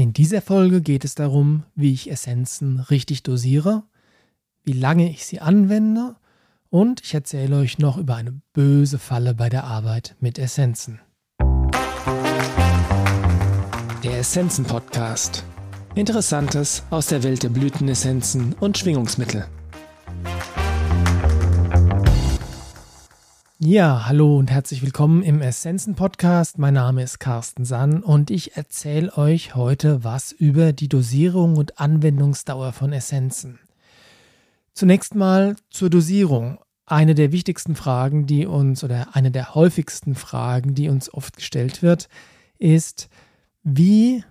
In dieser Folge geht es darum, wie ich Essenzen richtig dosiere, wie lange ich sie anwende und ich erzähle euch noch über eine böse Falle bei der Arbeit mit Essenzen. Der Essenzen Podcast. Interessantes aus der Welt der Blütenessenzen und Schwingungsmittel. Ja, hallo und herzlich willkommen im Essenzen Podcast. Mein Name ist Carsten Sann und ich erzähle euch heute was über die Dosierung und Anwendungsdauer von Essenzen. Zunächst mal zur Dosierung. Eine der wichtigsten Fragen, die uns oder eine der häufigsten Fragen, die uns oft gestellt wird, ist, wie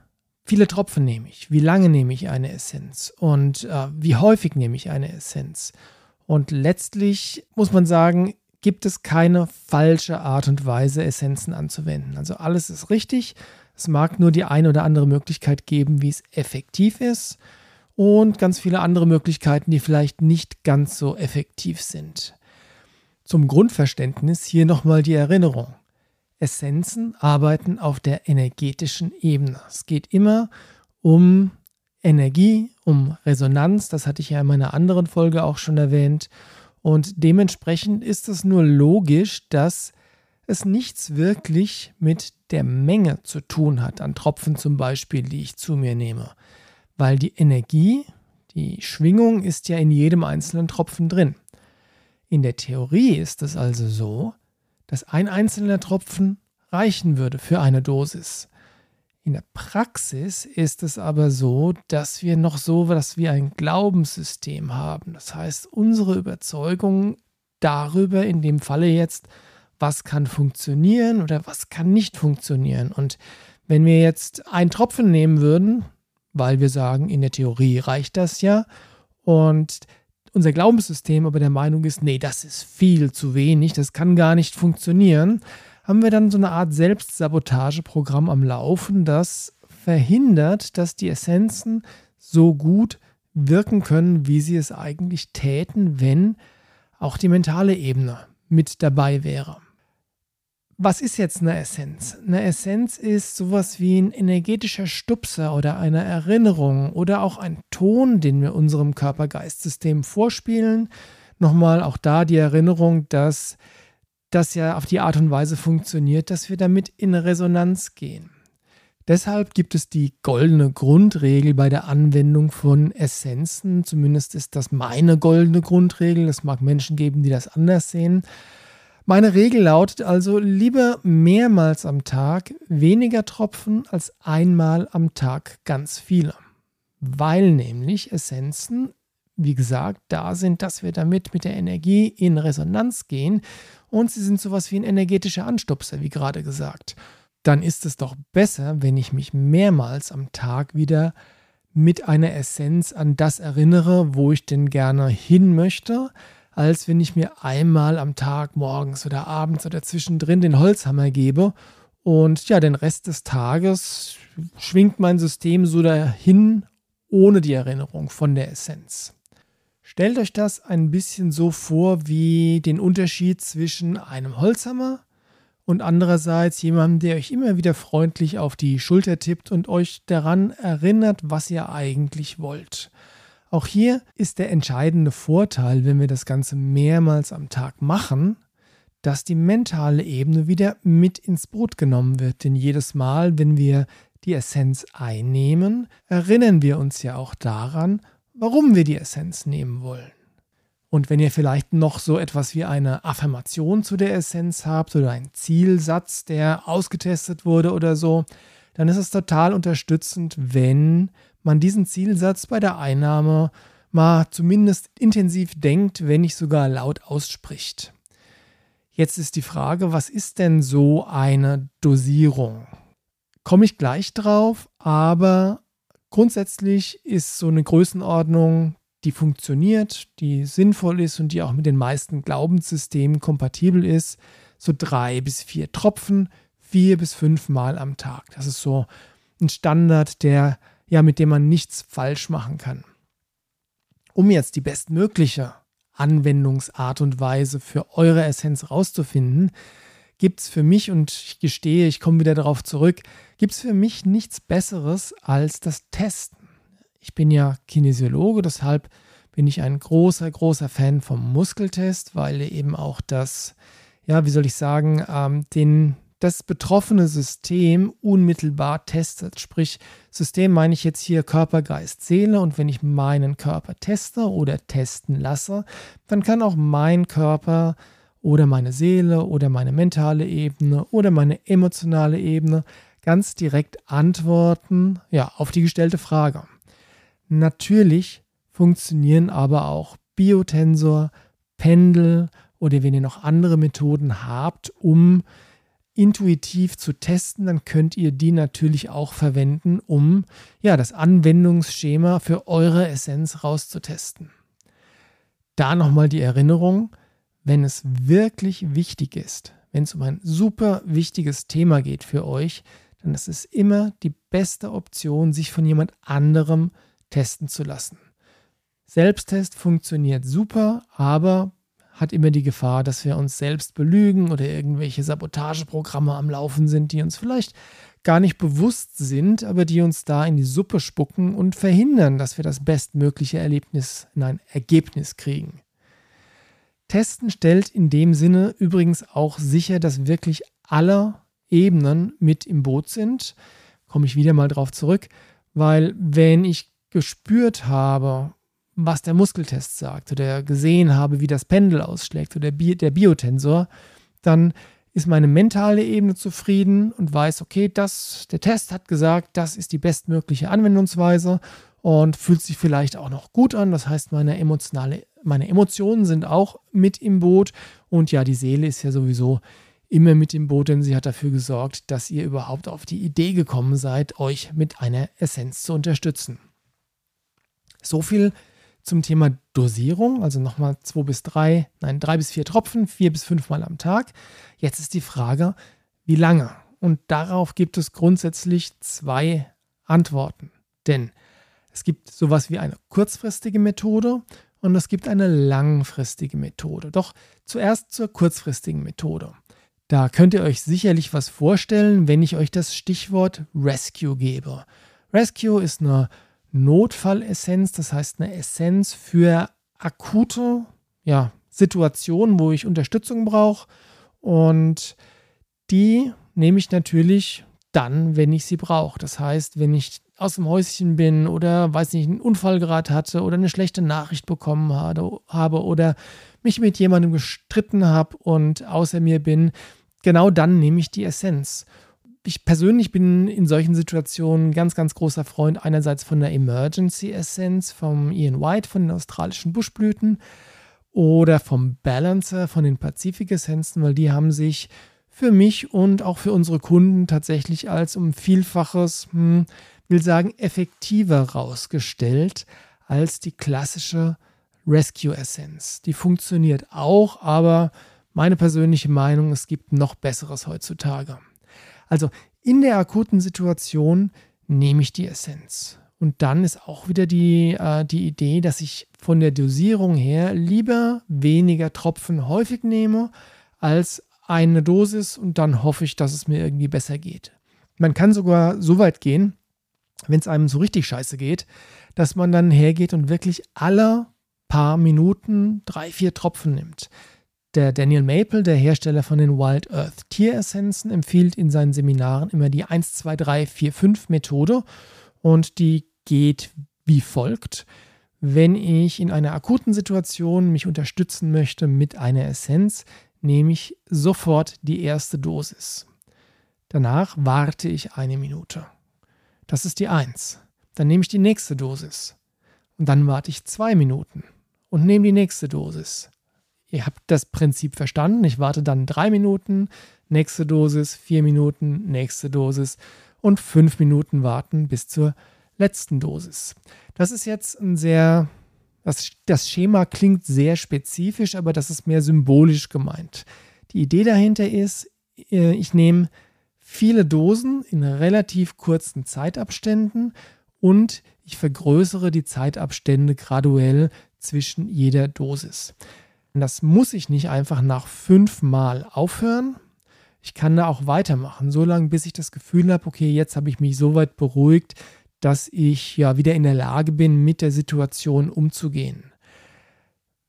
viele Tropfen nehme ich? Wie lange nehme ich eine Essenz? Und äh, wie häufig nehme ich eine Essenz? Und letztlich muss man sagen, gibt es keine falsche Art und Weise, Essenzen anzuwenden. Also alles ist richtig. Es mag nur die eine oder andere Möglichkeit geben, wie es effektiv ist und ganz viele andere Möglichkeiten, die vielleicht nicht ganz so effektiv sind. Zum Grundverständnis hier nochmal die Erinnerung. Essenzen arbeiten auf der energetischen Ebene. Es geht immer um Energie, um Resonanz, das hatte ich ja in meiner anderen Folge auch schon erwähnt, und dementsprechend ist es nur logisch, dass es nichts wirklich mit der Menge zu tun hat, an Tropfen zum Beispiel, die ich zu mir nehme. Weil die Energie, die Schwingung ist ja in jedem einzelnen Tropfen drin. In der Theorie ist es also so, dass ein einzelner Tropfen reichen würde für eine Dosis. In der Praxis ist es aber so, dass wir noch so etwas wie ein Glaubenssystem haben. Das heißt, unsere Überzeugung darüber, in dem Falle jetzt, was kann funktionieren oder was kann nicht funktionieren. Und wenn wir jetzt einen Tropfen nehmen würden, weil wir sagen, in der Theorie reicht das ja, und unser Glaubenssystem aber der Meinung ist, nee, das ist viel zu wenig, das kann gar nicht funktionieren, haben wir dann so eine Art Selbstsabotageprogramm am Laufen, das verhindert, dass die Essenzen so gut wirken können, wie sie es eigentlich täten, wenn auch die mentale Ebene mit dabei wäre. Was ist jetzt eine Essenz? Eine Essenz ist sowas wie ein energetischer Stupser oder eine Erinnerung oder auch ein Ton, den wir unserem Körper-Geist-System vorspielen. Nochmal auch da die Erinnerung, dass das ja auf die Art und Weise funktioniert, dass wir damit in Resonanz gehen. Deshalb gibt es die goldene Grundregel bei der Anwendung von Essenzen. Zumindest ist das meine goldene Grundregel. Es mag Menschen geben, die das anders sehen. Meine Regel lautet also lieber mehrmals am Tag weniger Tropfen als einmal am Tag ganz viele. Weil nämlich Essenzen, wie gesagt, da sind, dass wir damit mit der Energie in Resonanz gehen und sie sind sowas wie ein energetischer Anstupser, wie gerade gesagt. Dann ist es doch besser, wenn ich mich mehrmals am Tag wieder mit einer Essenz an das erinnere, wo ich denn gerne hin möchte, als wenn ich mir einmal am Tag morgens oder abends oder zwischendrin den Holzhammer gebe und ja, den Rest des Tages schwingt mein System so dahin ohne die Erinnerung von der Essenz. Stellt euch das ein bisschen so vor wie den Unterschied zwischen einem Holzhammer und andererseits jemandem, der euch immer wieder freundlich auf die Schulter tippt und euch daran erinnert, was ihr eigentlich wollt. Auch hier ist der entscheidende Vorteil, wenn wir das Ganze mehrmals am Tag machen, dass die mentale Ebene wieder mit ins Boot genommen wird. Denn jedes Mal, wenn wir die Essenz einnehmen, erinnern wir uns ja auch daran, warum wir die Essenz nehmen wollen. Und wenn ihr vielleicht noch so etwas wie eine Affirmation zu der Essenz habt oder einen Zielsatz, der ausgetestet wurde oder so, dann ist es total unterstützend, wenn man diesen Zielsatz bei der Einnahme mal zumindest intensiv denkt, wenn nicht sogar laut ausspricht. Jetzt ist die Frage, was ist denn so eine Dosierung? Komme ich gleich drauf, aber Grundsätzlich ist so eine Größenordnung, die funktioniert, die sinnvoll ist und die auch mit den meisten Glaubenssystemen kompatibel ist, so drei bis vier Tropfen, vier bis fünf Mal am Tag. Das ist so ein Standard, der ja mit dem man nichts falsch machen kann. Um jetzt die bestmögliche Anwendungsart und Weise für eure Essenz rauszufinden, gibt es für mich, und ich gestehe, ich komme wieder darauf zurück, gibt es für mich nichts Besseres als das Testen. Ich bin ja Kinesiologe, deshalb bin ich ein großer, großer Fan vom Muskeltest, weil eben auch das, ja, wie soll ich sagen, ähm, den, das betroffene System unmittelbar testet. Sprich, System meine ich jetzt hier Körper, Geist, Seele. Und wenn ich meinen Körper teste oder testen lasse, dann kann auch mein Körper oder meine Seele oder meine mentale Ebene oder meine emotionale Ebene ganz direkt antworten ja, auf die gestellte Frage. Natürlich funktionieren aber auch Biotensor, Pendel oder wenn ihr noch andere Methoden habt, um intuitiv zu testen, dann könnt ihr die natürlich auch verwenden, um ja das Anwendungsschema für eure Essenz rauszutesten. Da nochmal die Erinnerung, wenn es wirklich wichtig ist, wenn es um ein super wichtiges Thema geht für euch, dann ist es immer die beste Option, sich von jemand anderem testen zu lassen. Selbsttest funktioniert super, aber hat immer die Gefahr, dass wir uns selbst belügen oder irgendwelche Sabotageprogramme am Laufen sind, die uns vielleicht gar nicht bewusst sind, aber die uns da in die Suppe spucken und verhindern, dass wir das bestmögliche Erlebnis in ein Ergebnis kriegen. Testen stellt in dem Sinne übrigens auch sicher, dass wirklich alle Ebenen mit im Boot sind. Komme ich wieder mal drauf zurück, weil wenn ich gespürt habe, was der Muskeltest sagt oder gesehen habe, wie das Pendel ausschlägt oder der Biotensor, dann ist meine mentale Ebene zufrieden und weiß, okay, das, der Test hat gesagt, das ist die bestmögliche Anwendungsweise und fühlt sich vielleicht auch noch gut an. Das heißt, meine emotionale, meine Emotionen sind auch mit im Boot und ja, die Seele ist ja sowieso immer mit im Boot, denn sie hat dafür gesorgt, dass ihr überhaupt auf die Idee gekommen seid, euch mit einer Essenz zu unterstützen. So viel zum Thema Dosierung, also nochmal zwei bis drei, nein, drei bis vier Tropfen, vier bis fünfmal am Tag. Jetzt ist die Frage, wie lange? Und darauf gibt es grundsätzlich zwei Antworten. Denn es gibt sowas wie eine kurzfristige Methode und es gibt eine langfristige Methode. Doch zuerst zur kurzfristigen Methode. Da könnt ihr euch sicherlich was vorstellen, wenn ich euch das Stichwort Rescue gebe. Rescue ist eine Notfallessenz, das heißt eine Essenz für akute ja, Situationen, wo ich Unterstützung brauche. Und die nehme ich natürlich dann, wenn ich sie brauche. Das heißt, wenn ich aus dem Häuschen bin oder weiß nicht, einen Unfall gerade hatte oder eine schlechte Nachricht bekommen habe oder mich mit jemandem gestritten habe und außer mir bin, genau dann nehme ich die Essenz. Ich persönlich bin in solchen Situationen ganz, ganz großer Freund einerseits von der Emergency Essence vom Ian White, von den australischen Buschblüten oder vom Balancer von den Pazifik Essenzen, weil die haben sich für mich und auch für unsere Kunden tatsächlich als um Vielfaches, hm, will sagen, effektiver rausgestellt als die klassische Rescue Essence. Die funktioniert auch, aber meine persönliche Meinung, es gibt noch Besseres heutzutage. Also in der akuten Situation nehme ich die Essenz. Und dann ist auch wieder die, äh, die Idee, dass ich von der Dosierung her lieber weniger Tropfen häufig nehme als eine Dosis und dann hoffe ich, dass es mir irgendwie besser geht. Man kann sogar so weit gehen, wenn es einem so richtig scheiße geht, dass man dann hergeht und wirklich alle paar Minuten drei, vier Tropfen nimmt. Der Daniel Maple, der Hersteller von den Wild Earth Tieressenzen, empfiehlt in seinen Seminaren immer die 1, 2, 3, 4, 5 Methode und die geht wie folgt. Wenn ich in einer akuten Situation mich unterstützen möchte mit einer Essenz, nehme ich sofort die erste Dosis. Danach warte ich eine Minute. Das ist die 1. Dann nehme ich die nächste Dosis. Und dann warte ich zwei Minuten und nehme die nächste Dosis. Ihr habt das Prinzip verstanden. Ich warte dann drei Minuten, nächste Dosis, vier Minuten, nächste Dosis und fünf Minuten warten bis zur letzten Dosis. Das ist jetzt ein sehr, das, das Schema klingt sehr spezifisch, aber das ist mehr symbolisch gemeint. Die Idee dahinter ist, äh, ich nehme viele Dosen in relativ kurzen Zeitabständen und ich vergrößere die Zeitabstände graduell zwischen jeder Dosis. Das muss ich nicht einfach nach fünfmal aufhören. ich kann da auch weitermachen, so lange, bis ich das Gefühl habe, okay, jetzt habe ich mich so weit beruhigt, dass ich ja wieder in der Lage bin, mit der Situation umzugehen.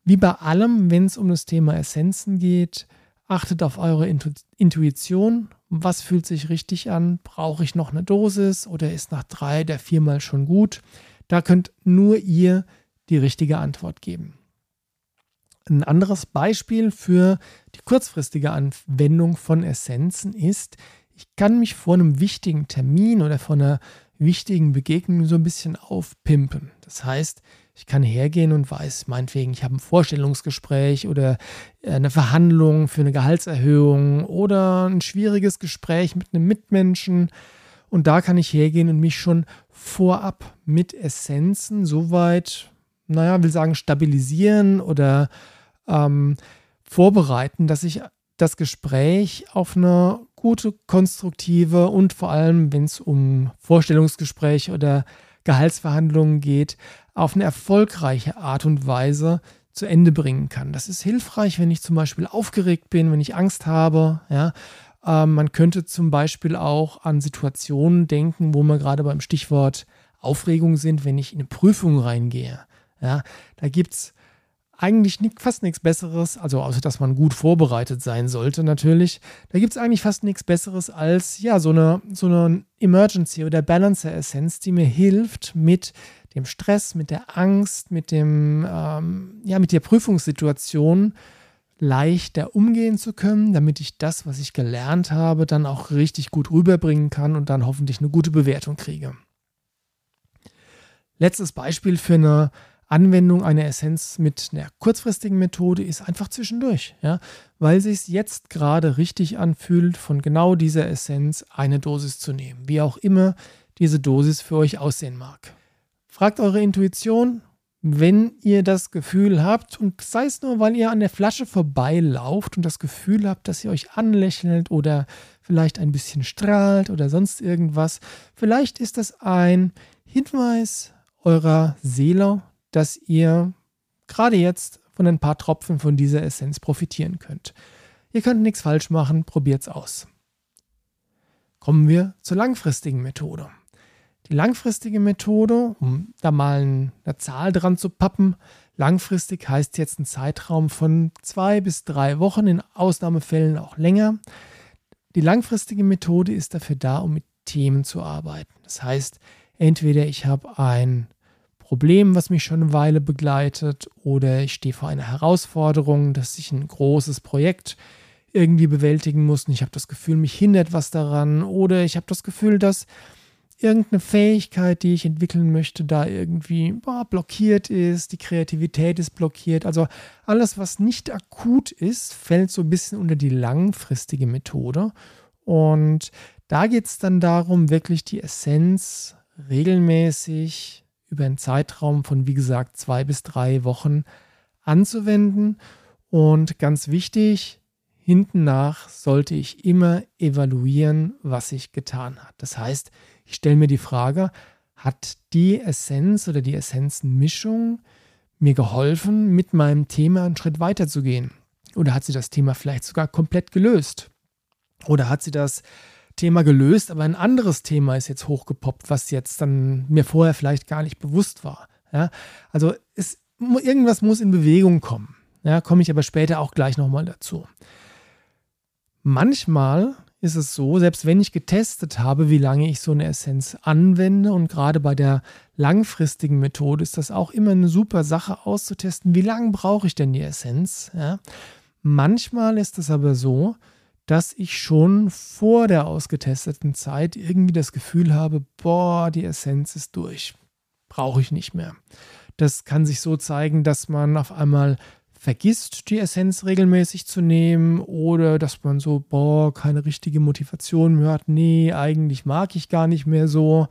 Wie bei allem, wenn es um das Thema Essenzen geht, achtet auf eure Intu Intuition. Was fühlt sich richtig an? Brauche ich noch eine Dosis oder ist nach drei der viermal schon gut? Da könnt nur ihr die richtige Antwort geben. Ein anderes Beispiel für die kurzfristige Anwendung von Essenzen ist, ich kann mich vor einem wichtigen Termin oder vor einer wichtigen Begegnungen so ein bisschen aufpimpen. Das heißt, ich kann hergehen und weiß, meinetwegen, ich habe ein Vorstellungsgespräch oder äh, eine Verhandlung für eine Gehaltserhöhung oder ein schwieriges Gespräch mit einem Mitmenschen. Und da kann ich hergehen und mich schon vorab mit Essenzen soweit, naja, will sagen, stabilisieren oder ähm, vorbereiten, dass ich das Gespräch auf eine gute, konstruktive und vor allem, wenn es um Vorstellungsgespräche oder Gehaltsverhandlungen geht, auf eine erfolgreiche Art und Weise zu Ende bringen kann. Das ist hilfreich, wenn ich zum Beispiel aufgeregt bin, wenn ich Angst habe. Ja. Ähm, man könnte zum Beispiel auch an Situationen denken, wo wir gerade beim Stichwort Aufregung sind, wenn ich in eine Prüfung reingehe. Ja. Da gibt es eigentlich fast nichts Besseres, also außer dass man gut vorbereitet sein sollte natürlich, da gibt es eigentlich fast nichts Besseres als ja so eine, so eine Emergency oder Balancer-Essenz, die mir hilft, mit dem Stress, mit der Angst, mit dem, ähm, ja, mit der Prüfungssituation leichter umgehen zu können, damit ich das, was ich gelernt habe, dann auch richtig gut rüberbringen kann und dann hoffentlich eine gute Bewertung kriege. Letztes Beispiel für eine Anwendung einer Essenz mit einer kurzfristigen Methode ist einfach zwischendurch, ja, weil sich jetzt gerade richtig anfühlt, von genau dieser Essenz eine Dosis zu nehmen, wie auch immer diese Dosis für euch aussehen mag. Fragt eure Intuition, wenn ihr das Gefühl habt, und sei es nur, weil ihr an der Flasche vorbeilauft und das Gefühl habt, dass ihr euch anlächelt oder vielleicht ein bisschen strahlt oder sonst irgendwas, vielleicht ist das ein Hinweis eurer Seele, dass ihr gerade jetzt von ein paar Tropfen von dieser Essenz profitieren könnt. Ihr könnt nichts falsch machen, probiert es aus. Kommen wir zur langfristigen Methode. Die langfristige Methode, um da mal eine Zahl dran zu pappen, langfristig heißt jetzt ein Zeitraum von zwei bis drei Wochen, in Ausnahmefällen auch länger. Die langfristige Methode ist dafür da, um mit Themen zu arbeiten. Das heißt, entweder ich habe ein Problem, was mich schon eine Weile begleitet, oder ich stehe vor einer Herausforderung, dass ich ein großes Projekt irgendwie bewältigen muss und ich habe das Gefühl, mich hindert was daran, oder ich habe das Gefühl, dass irgendeine Fähigkeit, die ich entwickeln möchte, da irgendwie boah, blockiert ist, die Kreativität ist blockiert. Also alles, was nicht akut ist, fällt so ein bisschen unter die langfristige Methode. Und da geht es dann darum, wirklich die Essenz regelmäßig über einen Zeitraum von, wie gesagt, zwei bis drei Wochen anzuwenden. Und ganz wichtig, hinten nach sollte ich immer evaluieren, was sich getan hat. Das heißt, ich stelle mir die Frage, hat die Essenz oder die Essenzenmischung mir geholfen, mit meinem Thema einen Schritt weiter zu gehen? Oder hat sie das Thema vielleicht sogar komplett gelöst? Oder hat sie das Thema gelöst, aber ein anderes Thema ist jetzt hochgepoppt, was jetzt dann mir vorher vielleicht gar nicht bewusst war. Ja, also es, irgendwas muss in Bewegung kommen. Ja, komme ich aber später auch gleich nochmal dazu. Manchmal ist es so, selbst wenn ich getestet habe, wie lange ich so eine Essenz anwende und gerade bei der langfristigen Methode ist das auch immer eine super Sache auszutesten, wie lange brauche ich denn die Essenz. Ja? Manchmal ist es aber so, dass ich schon vor der ausgetesteten Zeit irgendwie das Gefühl habe, boah, die Essenz ist durch. Brauche ich nicht mehr. Das kann sich so zeigen, dass man auf einmal vergisst, die Essenz regelmäßig zu nehmen oder dass man so, boah, keine richtige Motivation mehr hat. Nee, eigentlich mag ich gar nicht mehr so.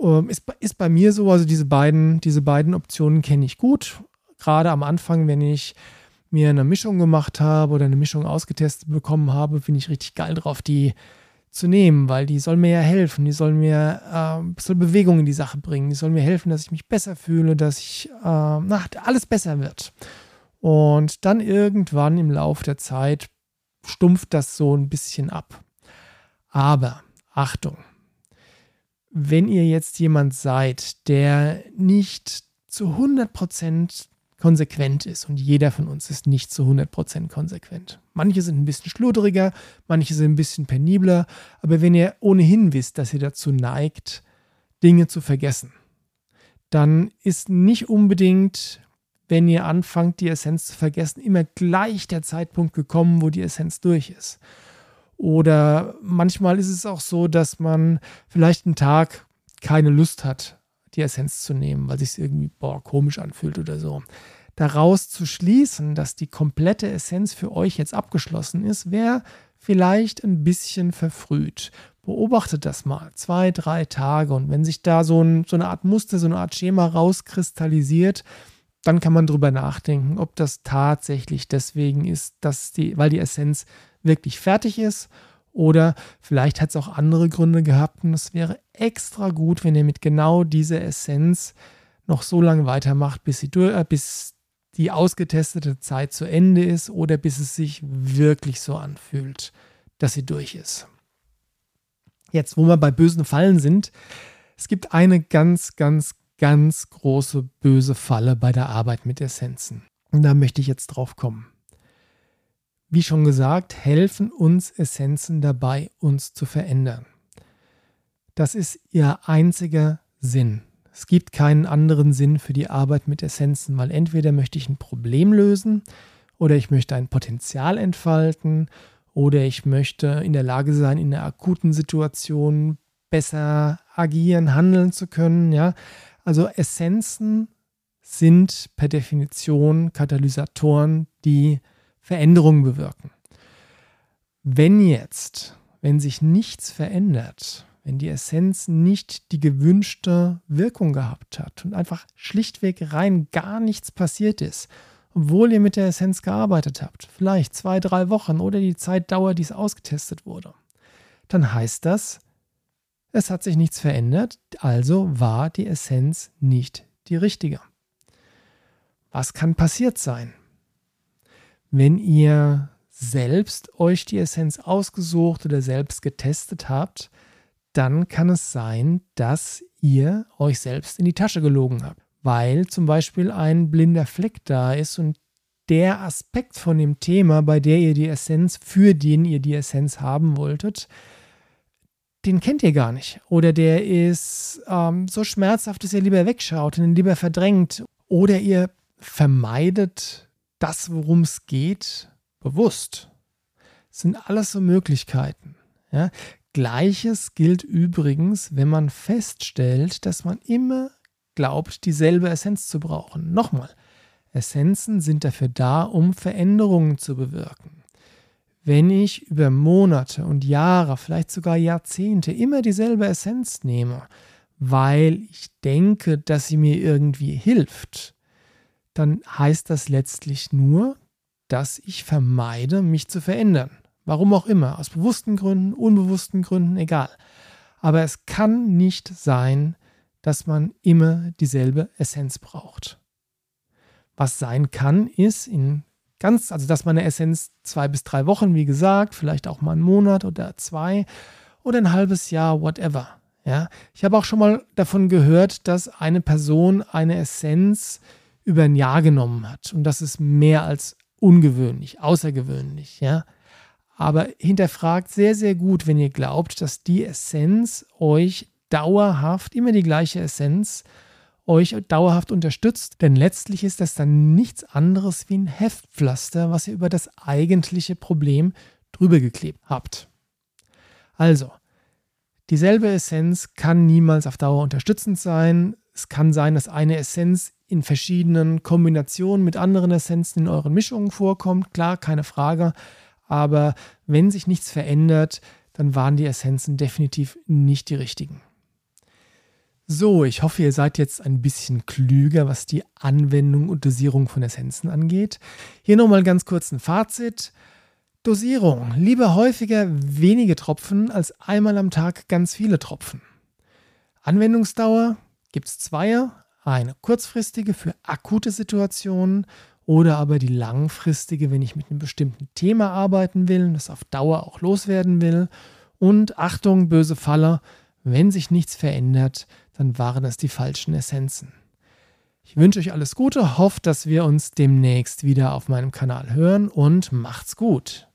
Ähm, ist, ist bei mir so, also diese beiden, diese beiden Optionen kenne ich gut. Gerade am Anfang, wenn ich mir eine Mischung gemacht habe oder eine Mischung ausgetestet bekommen habe, bin ich richtig geil drauf, die zu nehmen, weil die soll mir ja helfen, die soll mir äh, soll Bewegung in die Sache bringen, die soll mir helfen, dass ich mich besser fühle, dass ich äh, na, alles besser wird. Und dann irgendwann im Laufe der Zeit stumpft das so ein bisschen ab. Aber Achtung, wenn ihr jetzt jemand seid, der nicht zu 100% konsequent ist und jeder von uns ist nicht zu 100% konsequent. Manche sind ein bisschen schludriger, manche sind ein bisschen penibler, aber wenn ihr ohnehin wisst, dass ihr dazu neigt, Dinge zu vergessen, dann ist nicht unbedingt, wenn ihr anfangt, die Essenz zu vergessen, immer gleich der Zeitpunkt gekommen, wo die Essenz durch ist. Oder manchmal ist es auch so, dass man vielleicht einen Tag keine Lust hat, die Essenz zu nehmen, weil sich irgendwie boah, komisch anfühlt oder so. Daraus zu schließen, dass die komplette Essenz für euch jetzt abgeschlossen ist, wäre vielleicht ein bisschen verfrüht. Beobachtet das mal, zwei, drei Tage und wenn sich da so, ein, so eine Art Muster, so eine Art Schema rauskristallisiert, dann kann man drüber nachdenken, ob das tatsächlich deswegen ist, dass die, weil die Essenz wirklich fertig ist oder vielleicht hat es auch andere Gründe gehabt und es wäre extra gut, wenn ihr mit genau dieser Essenz noch so lange weitermacht, bis, sie, äh, bis die ausgetestete Zeit zu Ende ist oder bis es sich wirklich so anfühlt, dass sie durch ist. Jetzt, wo wir bei bösen Fallen sind, es gibt eine ganz, ganz, ganz große böse Falle bei der Arbeit mit Essenzen. Und da möchte ich jetzt drauf kommen. Wie schon gesagt, helfen uns Essenzen dabei, uns zu verändern. Das ist ihr einziger Sinn. Es gibt keinen anderen Sinn für die Arbeit mit Essenzen, weil entweder möchte ich ein Problem lösen oder ich möchte ein Potenzial entfalten oder ich möchte in der Lage sein, in einer akuten Situation besser agieren, handeln zu können. Ja? Also Essenzen sind per Definition Katalysatoren, die Veränderungen bewirken. Wenn jetzt, wenn sich nichts verändert, wenn die Essenz nicht die gewünschte Wirkung gehabt hat und einfach schlichtweg rein gar nichts passiert ist, obwohl ihr mit der Essenz gearbeitet habt, vielleicht zwei, drei Wochen oder die Zeitdauer, die es ausgetestet wurde, dann heißt das, es hat sich nichts verändert, also war die Essenz nicht die richtige. Was kann passiert sein? Wenn ihr selbst euch die Essenz ausgesucht oder selbst getestet habt, dann kann es sein, dass ihr euch selbst in die Tasche gelogen habt, weil zum Beispiel ein blinder Fleck da ist und der Aspekt von dem Thema, bei der ihr die Essenz, für den ihr die Essenz haben wolltet, den kennt ihr gar nicht. Oder der ist ähm, so schmerzhaft, dass ihr lieber wegschaut und ihn lieber verdrängt. Oder ihr vermeidet das, worum es geht, bewusst. Das sind alles so Möglichkeiten. Ja? Gleiches gilt übrigens, wenn man feststellt, dass man immer glaubt, dieselbe Essenz zu brauchen. Nochmal, Essenzen sind dafür da, um Veränderungen zu bewirken. Wenn ich über Monate und Jahre, vielleicht sogar Jahrzehnte immer dieselbe Essenz nehme, weil ich denke, dass sie mir irgendwie hilft, dann heißt das letztlich nur, dass ich vermeide, mich zu verändern. Warum auch immer, aus bewussten Gründen, unbewussten Gründen, egal. Aber es kann nicht sein, dass man immer dieselbe Essenz braucht. Was sein kann, ist in ganz, also dass man eine Essenz zwei bis drei Wochen, wie gesagt, vielleicht auch mal einen Monat oder zwei oder ein halbes Jahr, whatever. Ja, ich habe auch schon mal davon gehört, dass eine Person eine Essenz über ein Jahr genommen hat. Und das ist mehr als ungewöhnlich, außergewöhnlich, ja. Aber hinterfragt sehr, sehr gut, wenn ihr glaubt, dass die Essenz euch dauerhaft, immer die gleiche Essenz, euch dauerhaft unterstützt. Denn letztlich ist das dann nichts anderes wie ein Heftpflaster, was ihr über das eigentliche Problem drüber geklebt habt. Also, dieselbe Essenz kann niemals auf Dauer unterstützend sein. Es kann sein, dass eine Essenz in verschiedenen Kombinationen mit anderen Essenzen in euren Mischungen vorkommt. Klar, keine Frage. Aber wenn sich nichts verändert, dann waren die Essenzen definitiv nicht die richtigen. So, ich hoffe, ihr seid jetzt ein bisschen klüger, was die Anwendung und Dosierung von Essenzen angeht. Hier nochmal ganz kurz ein Fazit. Dosierung. Lieber häufiger wenige Tropfen als einmal am Tag ganz viele Tropfen. Anwendungsdauer gibt es zwei. Eine kurzfristige für akute Situationen oder aber die langfristige, wenn ich mit einem bestimmten Thema arbeiten will, das auf Dauer auch loswerden will. Und Achtung, böse Faller, wenn sich nichts verändert, dann waren es die falschen Essenzen. Ich wünsche euch alles Gute, hoffe, dass wir uns demnächst wieder auf meinem Kanal hören und macht's gut.